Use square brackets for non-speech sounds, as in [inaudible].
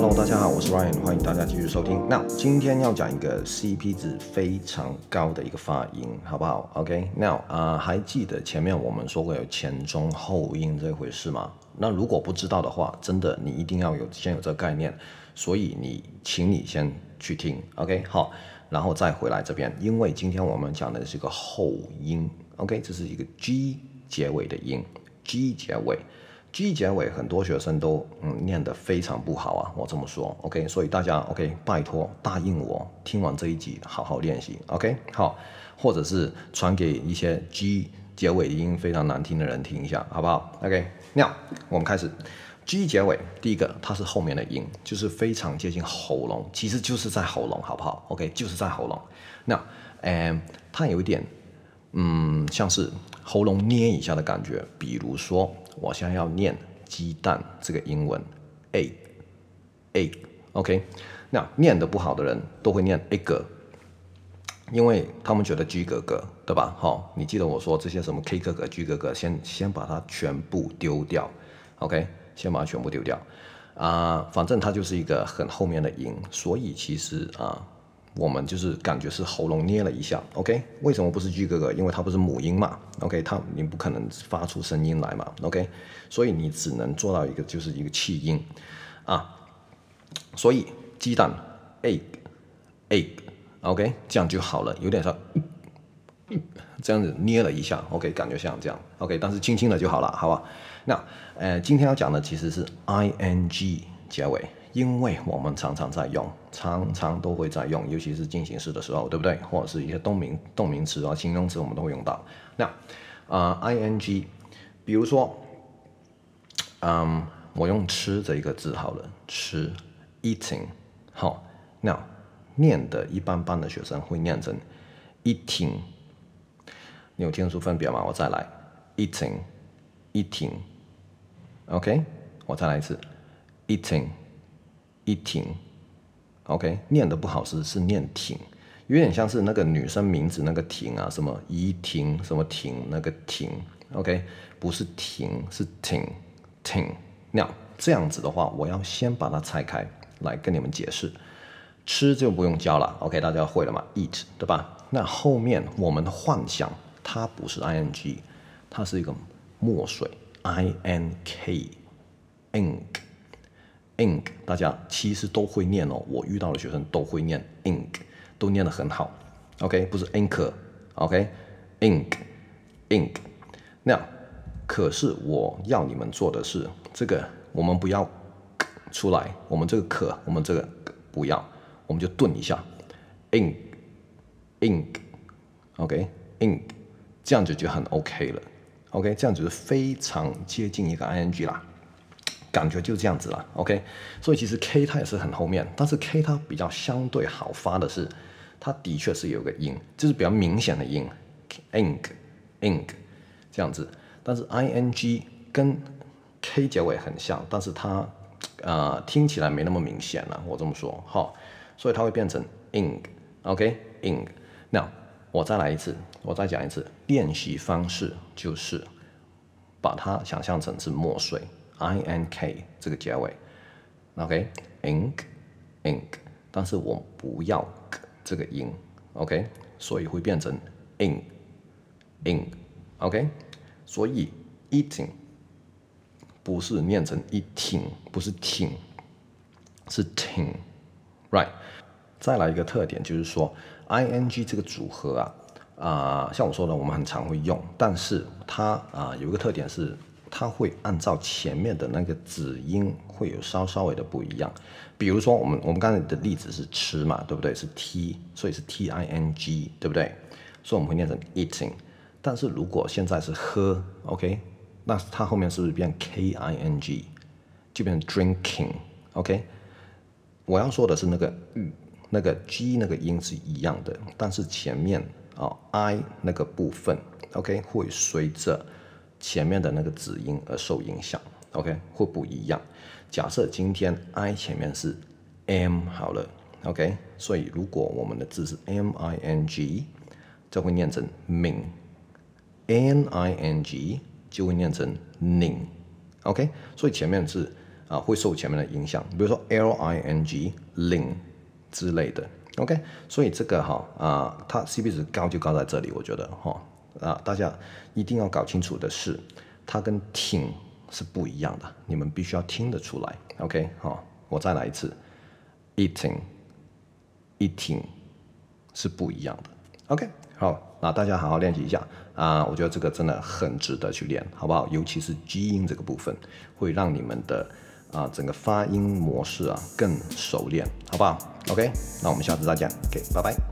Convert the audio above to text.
Hello，大家好，我是 Ryan，欢迎大家继续收听。那今天要讲一个 CP 值非常高的一个发音，好不好？OK，Now，啊，还记得前面我们说过有前中后音这回事吗？那如果不知道的话，真的你一定要有先有这个概念。所以你，请你先去听，OK，好，然后再回来这边，因为今天我们讲的是一个后音，OK，这是一个 G 结尾的音，G 结尾。G 结尾很多学生都嗯念得非常不好啊，我这么说，OK，所以大家 OK，拜托答应我，听完这一集好好练习，OK，好，或者是传给一些 G 结尾音非常难听的人听一下，好不好？OK，那我们开始，G 结尾第一个它是后面的音，就是非常接近喉咙，其实就是在喉咙，好不好？OK，就是在喉咙。那嗯，它有一点嗯像是喉咙捏一下的感觉，比如说。我现在要念鸡蛋这个英文，egg，egg，OK，那念得不好的人都会念 egg，因为他们觉得 G 哥哥，对吧？好，你记得我说这些什么 K 哥哥、G 哥哥，先先把它全部丢掉，OK，先把它全部丢掉，啊、反正它就是一个很后面的音，所以其实啊。我们就是感觉是喉咙捏了一下，OK？为什么不是 G 哥哥？因为它不是母音嘛，OK？它你不可能发出声音来嘛，OK？所以你只能做到一个就是一个气音啊，所以鸡蛋 egg，egg，OK？这样就好了，有点像 [laughs] 这样子捏了一下，OK？感觉像这样，OK？但是轻轻的就好了，好吧？那呃，今天要讲的其实是 ing 结尾。因为我们常常在用，常常都会在用，尤其是进行式的时候，对不对？或者是一些动名动名词啊、形容词，我们都会用到。那啊、呃、，ing，比如说，嗯，我用吃这一个字好了，吃，eating，好，那念的一般般的学生会念成 eating，你有听出分别吗？我再来，eating，eating，OK，我再来一次，eating。eating，OK，念的不好是是念婷，有点像是那个女生名字那个婷啊，什么怡婷，什么婷，那个婷，OK，不是婷，是婷婷。那这样子的话，我要先把它拆开来跟你们解释。吃就不用教了，OK，大家会了嘛？eat，对吧？那后面我们幻想它不是 ing，它是一个墨水，i n k，ink。ink，大家其实都会念哦。我遇到的学生都会念 ink，都念得很好。OK，不是 anchor，OK，ink，ink。那可是我要你们做的是这个，我们不要出来，我们这个可，我们这个不要，我们就顿一下，ink，ink，OK，ink，这样子就很 OK 了。OK，这样子是非常接近一个 ing 啦。感觉就这样子了，OK，所以其实 K 它也是很后面，但是 K 它比较相对好发的是，它的确是有个音，就是比较明显的音，ink，ink 这样子，但是 ing 跟 K 结尾很像，但是它、呃、听起来没那么明显了，我这么说，好，所以它会变成 ink，OK，ink，那我再来一次，我再讲一次，练习方式就是把它想象成是墨水。I n k 这个结尾，OK，ink，ink，但是我不要这个音，OK，所以会变成 in，in，OK，所以 eating 不是念成 eating，不是挺，是挺，right？再来一个特点就是说，ing 这个组合啊，啊、像我说的，我们很常会用，但是它啊、有一个特点是。它会按照前面的那个子音会有稍稍微的不一样，比如说我们我们刚才的例子是吃嘛，对不对？是 t，所以是 t i n g，对不对？所以我们会念成 eating。但是如果现在是喝，OK，那它后面是不是变 k i n g，就变成 drinking，OK？我要说的是那个嗯那个 g 那个音是一样的，但是前面啊、哦、i 那个部分，OK，会随着。前面的那个子音而受影响，OK，会不一样。假设今天 I 前面是 M 好了，OK，所以如果我们的字是 M I N G，就会念成 Ming，N I N G 就会念成 Ning，OK，所以前面是啊，会受前面的影响，比如说 L I N G ling 之类的，OK，所以这个哈啊，它 CP 值高就高在这里，我觉得哈。啊，大家一定要搞清楚的是，它跟挺是不一样的，你们必须要听得出来，OK，好，我再来一次，eating，eating 是不一样的，OK，好，那大家好好练习一下啊，我觉得这个真的很值得去练，好不好？尤其是基因这个部分，会让你们的。啊，整个发音模式啊更熟练，好不好？OK，那我们下次再见，OK，拜拜。